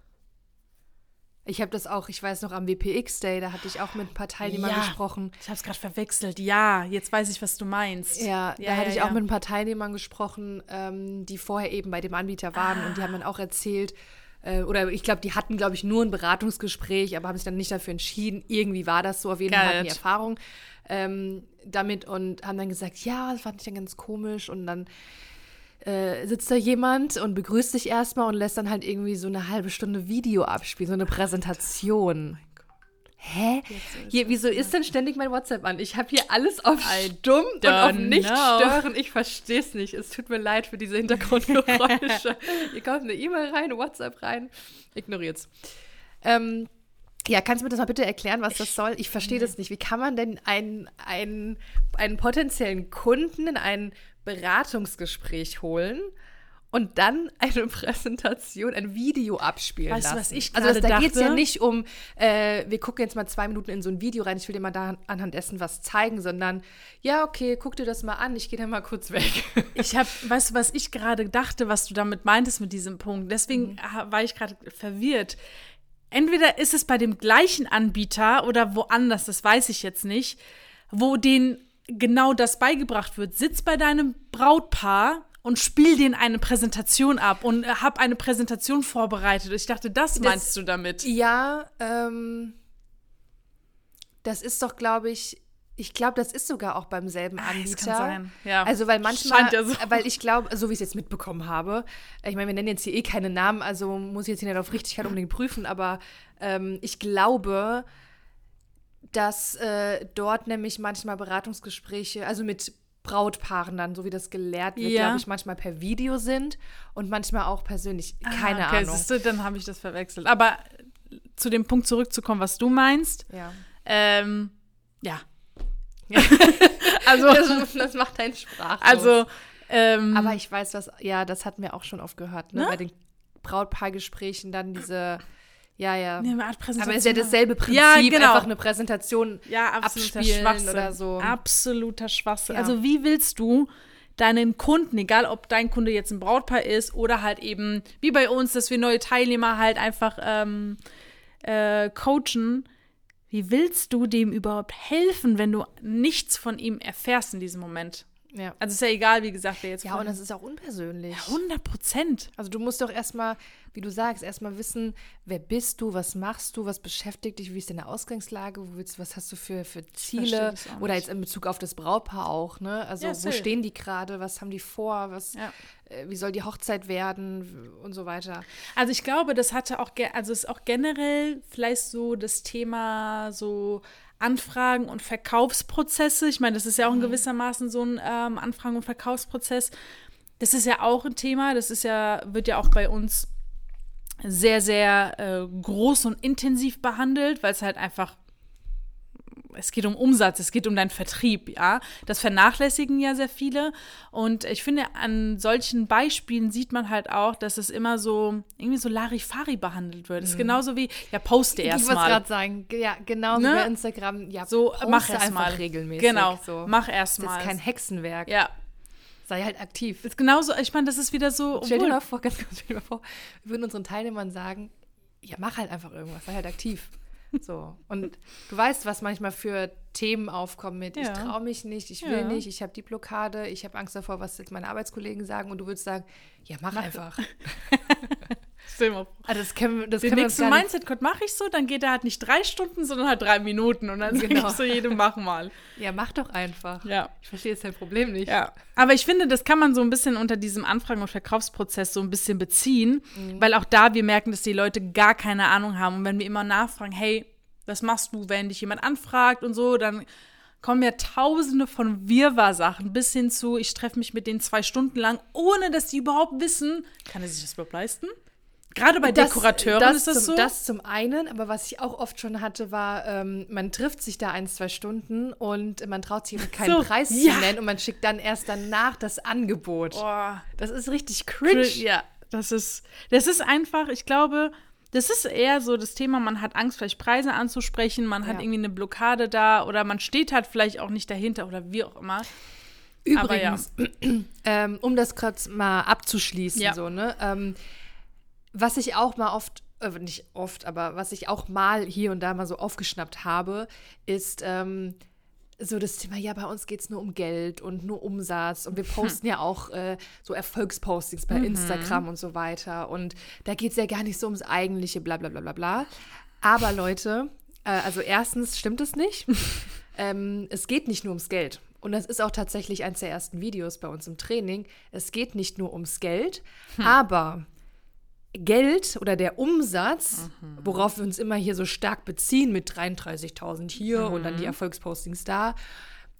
Ich habe das auch, ich weiß noch, am WPX-Day, da hatte ich auch mit ein paar Teilnehmern Ja. gesprochen. Ich habe es gerade verwechselt. Ja, jetzt weiß ich, was du meinst. Ja, da ja, hatte ich ja. auch mit ein paar Teilnehmern gesprochen, ähm, die vorher eben bei dem Anbieter waren und die haben dann auch erzählt, äh, oder ich glaube, die hatten, glaube ich, nur ein Beratungsgespräch, aber haben sich dann nicht dafür entschieden. Irgendwie war das so, auf jeden Fall hatten die. Erfahrung ähm, damit und haben dann gesagt, ja, das fand ich dann ganz komisch und dann äh, sitzt da jemand und begrüßt dich erstmal und lässt dann halt irgendwie so eine halbe Stunde Video abspielen, so eine Präsentation. Hä? Hier, wieso ist denn ständig mein WhatsApp an? Ich habe hier alles auf I stumm und auf nicht know. stören. Ich verstehe es nicht. Es tut mir leid für diese Hintergrundgeräusche. Ihr kommt eine E-Mail rein, WhatsApp rein. Ignoriert's. Ähm, ja, kannst du mir das mal bitte erklären, was das soll? Ich verstehe das nicht. Wie kann man denn einen, einen, einen potenziellen Kunden in ein Beratungsgespräch holen und dann eine Präsentation, ein Video abspielen Weißt du, lassen. was ich also das, da geht es ja nicht um, äh, wir gucken jetzt mal zwei Minuten in so ein Video rein, ich will dir mal da anhand dessen was zeigen, sondern ja, okay, guck dir das mal an, ich gehe dann mal kurz weg. Ich habe, weißt du, was ich gerade dachte, was du damit meintest mit diesem Punkt. Deswegen ha- war ich gerade verwirrt. Entweder ist es bei dem gleichen Anbieter oder woanders, das weiß ich jetzt nicht, wo denen genau das beigebracht wird. Sitz bei deinem Brautpaar und spiel denen eine Präsentation ab und äh, hab eine Präsentation vorbereitet. Ich dachte, das meinst du damit? Ja, ähm, das ist doch, glaube ich, ich glaube, das ist sogar auch beim selben Ah, es Anbieter. kann sein, ja. Also, weil manchmal, ja so. weil ich glaube, so wie ich es jetzt mitbekommen habe, ich meine, wir nennen jetzt hier eh keine Namen, also muss ich jetzt hier nicht auf Richtigkeit unbedingt prüfen, aber ähm, ich glaube, dass äh, dort nämlich manchmal Beratungsgespräche, also mit Brautpaaren dann, so wie das gelehrt wird, Ja. glaube ich, manchmal per Video sind und manchmal auch persönlich. Keine Ah, okay, Ahnung. siehst du, dann habe ich das verwechselt. Aber zu dem Punkt zurückzukommen, was du meinst, Ja. ähm, ja. Also, das, das macht deinen Sprach. Also, ähm, Aber ich weiß, was, ja, das hatten wir auch schon oft gehört, ne? Ne? Bei den Brautpaargesprächen dann diese, ja, ja. Nee. Aber es ist ja dasselbe Prinzip, Ja, genau. einfach eine Präsentation ja, absoluter Schwachsinn. oder so. Absoluter Schwachsinn. Ja. Also, wie willst du deinen Kunden, egal ob dein Kunde jetzt ein Brautpaar ist oder halt eben, wie bei uns, dass wir neue Teilnehmer halt einfach ähm, äh, coachen, wie willst du dem überhaupt helfen, wenn du nichts von ihm erfährst in diesem Moment? Ja. Also ist ja egal, wie gesagt, wer jetzt Ja, und das ist auch unpersönlich. 100 Prozent. Also du musst doch erstmal, wie du sagst, erstmal wissen, wer bist du, was machst du, was beschäftigt dich, wie ist deine Ausgangslage, wo willst, was hast du für, für Ziele oder jetzt in Bezug auf das Brautpaar auch, ne? Also Ja, wo stehen die gerade, was haben die vor, was, Ja. äh, wie soll die Hochzeit werden und so weiter. Also ich glaube, das hatte auch, also ist auch generell vielleicht so das Thema so Anfragen und Verkaufsprozesse. Ich meine, das ist ja auch in gewissermaßen so ein ähm, Anfragen- und Verkaufsprozess. Das ist ja auch ein Thema. Das ist ja, wird ja auch bei uns sehr, sehr äh, groß und intensiv behandelt, weil es halt einfach es geht um Umsatz, es geht um deinen Vertrieb, ja. Das vernachlässigen ja sehr viele. Und ich finde, an solchen Beispielen sieht man halt auch, dass es immer so, irgendwie so Larifari behandelt wird. Es ist genauso wie, ja, poste Mhm. Ich wollte gerade sagen, ja, genau Ne? wie bei Instagram, ja, So, mach einfach erstmal. regelmäßig. Genau, so. mach Das erstmal. ist kein Hexenwerk. Ja, Sei halt aktiv. ist genauso, ich meine, das ist wieder so, Stell dir mal vor, ganz kurz, stell dir mal vor, wir würden unseren Teilnehmern sagen, ja, mach halt einfach irgendwas, sei halt aktiv. So. Und du weißt, was manchmal für Themen aufkommen mit, ich Ja. traue mich nicht, ich will Ja. nicht, ich habe die Blockade, ich habe Angst davor, was jetzt meine Arbeitskollegen sagen und du würdest sagen, ja, mach, einfach. Also das können, wir- das Den können nächsten Mindset-Code mache ich so, dann geht er halt nicht drei Stunden, sondern halt drei Minuten. Und dann sage Genau. ich so jedem, mach mal. Ja, mach doch einfach. Ja. Ich verstehe jetzt dein Problem nicht. Ja, aber ich finde, das kann man so ein bisschen unter diesem Anfragen- und Verkaufsprozess so ein bisschen beziehen, Mhm. weil auch da wir merken, dass die Leute gar keine Ahnung haben. Und wenn wir immer nachfragen, hey, was machst du, wenn dich jemand anfragt und so, dann kommen ja tausende von Wirrwarr-Sachen bis hin zu, ich treffe mich mit denen zwei Stunden lang, ohne dass die überhaupt wissen, kann er sich das überhaupt leisten? Gerade bei Dekorateuren das ist das zum, so. Das zum einen, aber was ich auch oft schon hatte, war, ähm, man trifft sich da ein, zwei Stunden und man traut sich keinen So, Preis ja. zu nennen und man schickt dann erst danach das Angebot. Boah. Das ist richtig cringe. Ja, das ist, das ist einfach, ich glaube, das ist eher so das Thema, man hat Angst, vielleicht Preise anzusprechen, man hat Ja. irgendwie eine Blockade da oder man steht halt vielleicht auch nicht dahinter oder wie auch immer. Aber ja. Übrigens, ähm, um das kurz mal abzuschließen, Ja. so, ne? Ähm, was ich auch mal oft, äh, nicht oft, aber was ich auch mal hier und da mal so aufgeschnappt habe, ist ähm, so das Thema, ja, bei uns geht es nur um Geld und nur Umsatz und wir posten ja auch äh, so Erfolgspostings bei Instagram und so weiter und da geht es ja gar nicht so ums eigentliche, bla bla bla bla bla. Aber Leute, äh, also erstens stimmt es nicht. ähm, es geht nicht nur ums Geld. Und das ist auch tatsächlich eines der ersten Videos bei uns im Training. Es geht nicht nur ums Geld, aber Geld oder der Umsatz, worauf wir uns immer hier so stark beziehen mit 33.000 hier und dann die Erfolgspostings da,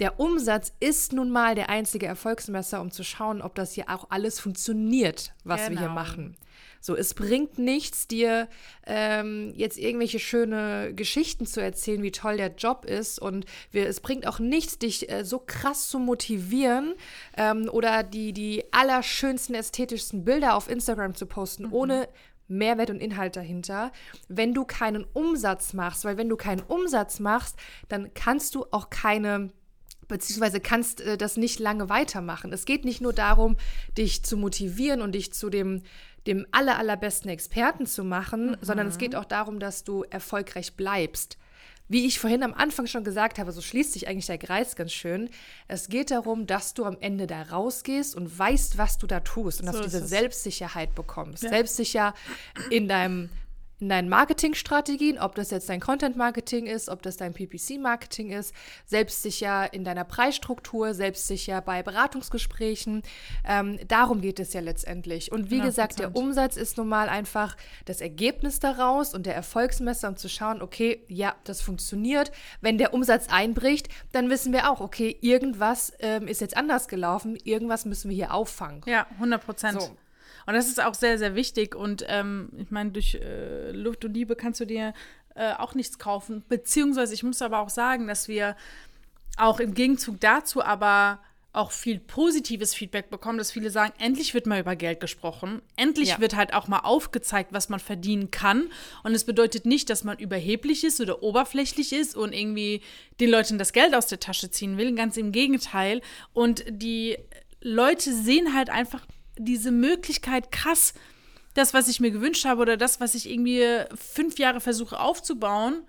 der Umsatz ist nun mal der einzige Erfolgsmesser, um zu schauen, ob das hier auch alles funktioniert, was wir hier Genau. machen. So, es bringt nichts, dir ähm, jetzt irgendwelche schöne Geschichten zu erzählen, wie toll der Job ist. Und wir, es bringt auch nichts, dich äh, so krass zu motivieren ähm, oder die, die allerschönsten, ästhetischsten Bilder auf Instagram zu posten, mhm. ohne Mehrwert und Inhalt dahinter, wenn du keinen Umsatz machst. Weil wenn du keinen Umsatz machst, dann kannst du auch keine beziehungsweise kannst äh, das nicht lange weitermachen. Es geht nicht nur darum, dich zu motivieren und dich zu dem dem aller, allerbesten Experten zu machen, mhm. sondern es geht auch darum, dass du erfolgreich bleibst. Wie ich vorhin am Anfang schon gesagt habe, so schließt sich eigentlich der Kreis ganz schön. Es geht darum, dass du am Ende da rausgehst und weißt, was du da tust und so dass du diese Selbstsicherheit bekommst. Ja. Selbstsicher in deinem in deinen Marketingstrategien, ob das jetzt dein Content-Marketing ist, ob das dein PPC-Marketing ist, selbstsicher in deiner Preisstruktur, selbstsicher bei Beratungsgesprächen. Ähm, darum geht es ja letztendlich. Und wie 100%. gesagt, der Umsatz ist nun mal einfach das Ergebnis daraus und der Erfolgsmesser, um zu schauen, okay, ja, das funktioniert. Wenn der Umsatz einbricht, dann wissen wir auch, okay, irgendwas ähm, ist jetzt anders gelaufen, irgendwas müssen wir hier auffangen. Ja, 100 Prozent. So. Und das ist auch sehr, sehr wichtig. Und ähm, ich meine, durch äh, Luft und Liebe kannst du dir äh, auch nichts kaufen. Beziehungsweise, ich muss aber auch sagen, dass wir auch im Gegenzug dazu aber auch viel positives Feedback bekommen, dass viele sagen, endlich wird mal über Geld gesprochen. Endlich ja. wird halt auch mal aufgezeigt, was man verdienen kann. Und es bedeutet nicht, dass man überheblich ist oder oberflächlich ist und irgendwie den Leuten das Geld aus der Tasche ziehen will. Ganz im Gegenteil. Und die Leute sehen halt einfach diese Möglichkeit, krass, das, was ich mir gewünscht habe oder das, was ich irgendwie fünf Jahre versuche aufzubauen,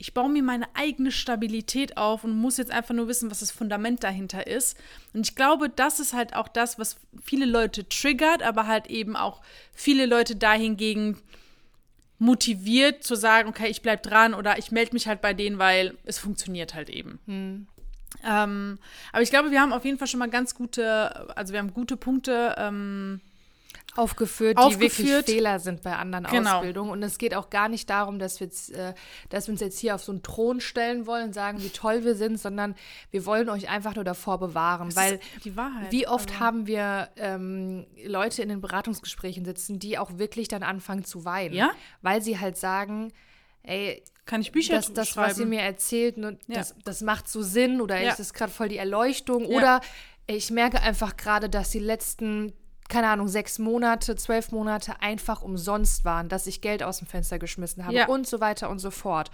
ich baue mir meine eigene Stabilität auf und muss jetzt einfach nur wissen, was das Fundament dahinter ist. Und ich glaube, das ist halt auch das, was viele Leute triggert, aber halt eben auch viele Leute dahingegen motiviert zu sagen, okay, ich bleib dran oder ich melde mich halt bei denen, weil es funktioniert halt eben. Hm. Ähm, aber ich glaube, wir haben auf jeden Fall schon mal ganz gute, also wir haben gute Punkte ähm, aufgeführt, aufgeführt, die wirklich Fehler sind bei anderen genau. Ausbildungen. Und es geht auch gar nicht darum, dass wir, jetzt, äh, dass wir uns jetzt hier auf so einen Thron stellen wollen und sagen, wie toll wir sind, sondern wir wollen euch einfach nur davor bewahren. Das weil die Wahrheit, wie oft aber. haben wir ähm, Leute in den Beratungsgesprächen sitzen, die auch wirklich dann anfangen zu weinen, ja? weil sie halt sagen, ey, kann ich Bücher das, das schreiben. was ihr mir erzählt, ne, ja. das, das macht so Sinn oder ja. ist das gerade voll die Erleuchtung ja. oder ich merke einfach gerade, dass die letzten keine Ahnung, sechs Monate, zwölf Monate einfach umsonst waren, dass ich Geld aus dem Fenster geschmissen habe und so weiter und so fort.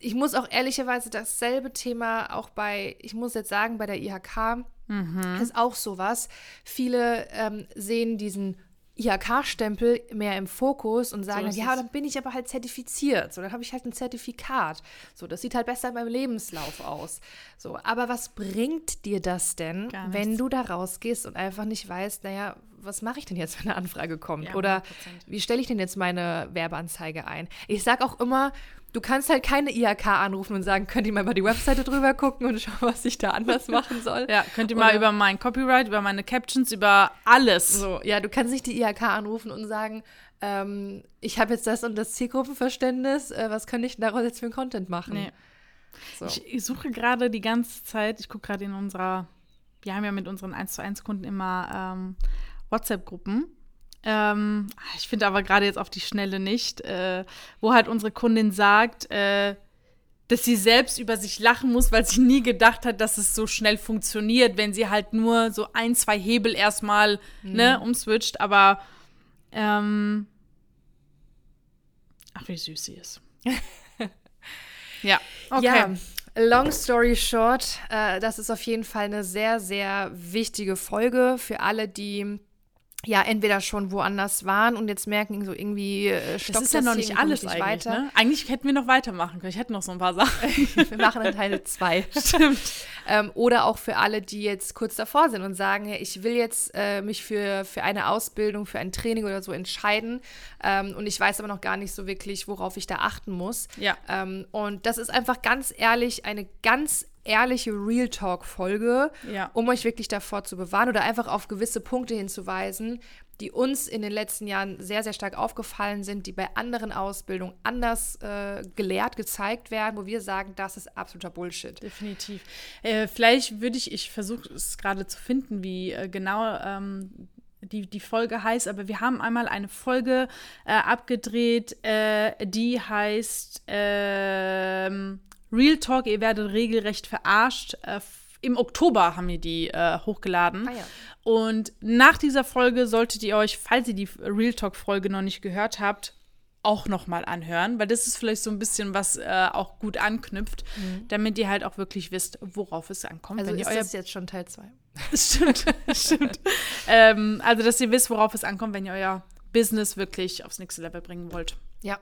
Ich muss auch ehrlicherweise dasselbe Thema auch bei, ich muss jetzt sagen, bei der IHK mhm. ist auch sowas. Viele ähm, sehen diesen IHK-Stempel mehr im Fokus und sagen, so ja, dann bin ich aber halt zertifiziert. So, dann habe ich halt ein Zertifikat. So, das sieht halt besser in meinem Lebenslauf aus. So, aber was bringt dir das denn, wenn du da rausgehst und einfach nicht weißt, naja, was mache ich denn jetzt, wenn eine Anfrage kommt? Ja, Oder wie stelle ich denn jetzt meine Werbeanzeige ein? Ich sage auch immer, du kannst halt keine IHK anrufen und sagen, könnt ihr mal über die Webseite drüber gucken und schauen, was ich da anders machen soll. ja, könnt ihr Oder, mal über mein Copyright, über meine Captions, über alles. So, ja, du kannst nicht die IHK anrufen und sagen, ähm, ich habe jetzt das und das Zielgruppenverständnis, äh, was kann ich daraus jetzt für einen Content machen? Nee. So. Ich, suche gerade die ganze Zeit, ich gucke gerade in unserer, wir haben ja mit unseren 1 zu 1 Kunden immer ähm, WhatsApp-Gruppen ähm, ich finde aber gerade jetzt auf die Schnelle nicht, äh, wo halt unsere Kundin sagt, äh, dass sie selbst über sich lachen muss, weil sie nie gedacht hat, dass es so schnell funktioniert, wenn sie halt nur so ein, zwei Hebel erstmal mhm. ne, umswitcht. Aber ähm, ach, wie süß sie ist. ja, okay. Ja. Long story short, äh, das ist auf jeden Fall eine sehr, sehr wichtige Folge für alle, die ja entweder schon woanders waren und jetzt merken so irgendwie äh, das ist ja noch nicht alles nicht eigentlich, weiter. Ne? Eigentlich hätten wir noch weitermachen können. Ich hätte noch so ein paar Sachen. wir machen dann Teil 2. Stimmt. Ähm, oder auch für alle, die jetzt kurz davor sind und sagen, hey, ich will jetzt äh, mich für, für eine Ausbildung, für ein Training oder so entscheiden ähm, und ich weiß aber noch gar nicht so wirklich, worauf ich da achten muss. Ja. Ähm, und das ist einfach ganz ehrlich eine ganz ehrliche Real Talk-Folge, ja. um euch wirklich davor zu bewahren oder einfach auf gewisse Punkte hinzuweisen, die uns in den letzten Jahren sehr, sehr stark aufgefallen sind, die bei anderen Ausbildungen anders äh, gelehrt, gezeigt werden, wo wir sagen, das ist absoluter Bullshit. Definitiv. Äh, vielleicht würde ich, ich versuche es gerade zu finden, wie äh, genau ähm, die, die Folge heißt, aber wir haben einmal eine Folge äh, abgedreht, äh, die heißt ähm, Real Talk, ihr werdet regelrecht verarscht. Äh, Im Oktober haben wir die äh, hochgeladen. Ah ja. Und nach dieser Folge solltet ihr euch, falls ihr die Real Talk-Folge noch nicht gehört habt, auch noch mal anhören, weil das ist vielleicht so ein bisschen was äh, auch gut anknüpft, damit ihr halt auch wirklich wisst, worauf es ankommt. Also wenn ihr ist euer das jetzt schon Teil 2? stimmt, stimmt. ähm, also dass ihr wisst, worauf es ankommt, wenn ihr euer Business wirklich aufs nächste Level bringen wollt. Ja.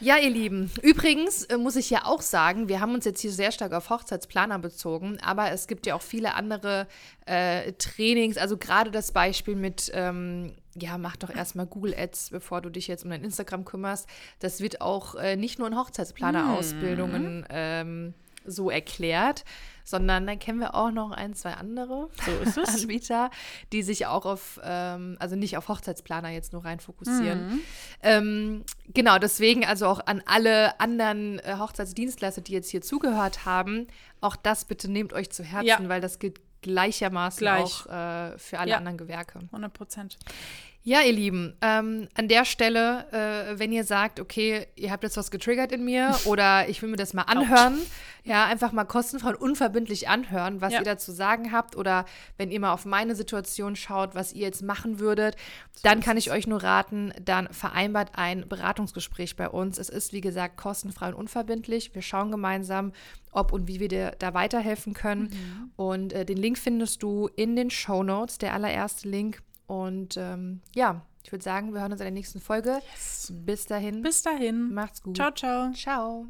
Ja, ihr Lieben. Übrigens äh, muss ich ja auch sagen, wir haben uns jetzt hier sehr stark auf Hochzeitsplaner bezogen, aber es gibt ja auch viele andere äh, Trainings. Also gerade das Beispiel mit, ähm, ja, mach doch erstmal Google Ads, bevor du dich jetzt um dein Instagram kümmerst. Das wird auch äh, nicht nur in Hochzeitsplaner-Ausbildungen ähm, so erklärt, sondern da kennen wir auch noch ein, zwei andere So ist es. Anbieter, die sich auch auf, ähm, also nicht auf Hochzeitsplaner jetzt nur rein fokussieren. Ähm, genau, deswegen also auch an alle anderen äh, Hochzeitsdienstleister, die jetzt hier zugehört haben, auch das bitte nehmt euch zu Herzen, Ja. weil das gilt gleichermaßen Gleich. auch äh, für alle Ja. anderen Gewerke. 100 Prozent. Ja, ihr Lieben, ähm, an der Stelle, äh, wenn ihr sagt, okay, ihr habt jetzt was getriggert in mir oder ich will mir das mal anhören, ja, einfach mal kostenfrei und unverbindlich anhören, was Ja. ihr dazu sagen habt oder wenn ihr mal auf meine Situation schaut, was ihr jetzt machen würdet, dann kann ich euch nur raten, dann vereinbart ein Beratungsgespräch bei uns. Es ist, wie gesagt, kostenfrei und unverbindlich. Wir schauen gemeinsam, ob und wie wir dir da weiterhelfen können. Und äh, den Link findest du in den Show Notes, der allererste Link. Und ähm, ja, ich würde sagen, wir hören uns in der nächsten Folge. Bis dahin. Bis dahin. Macht's gut. Ciao, ciao. Ciao.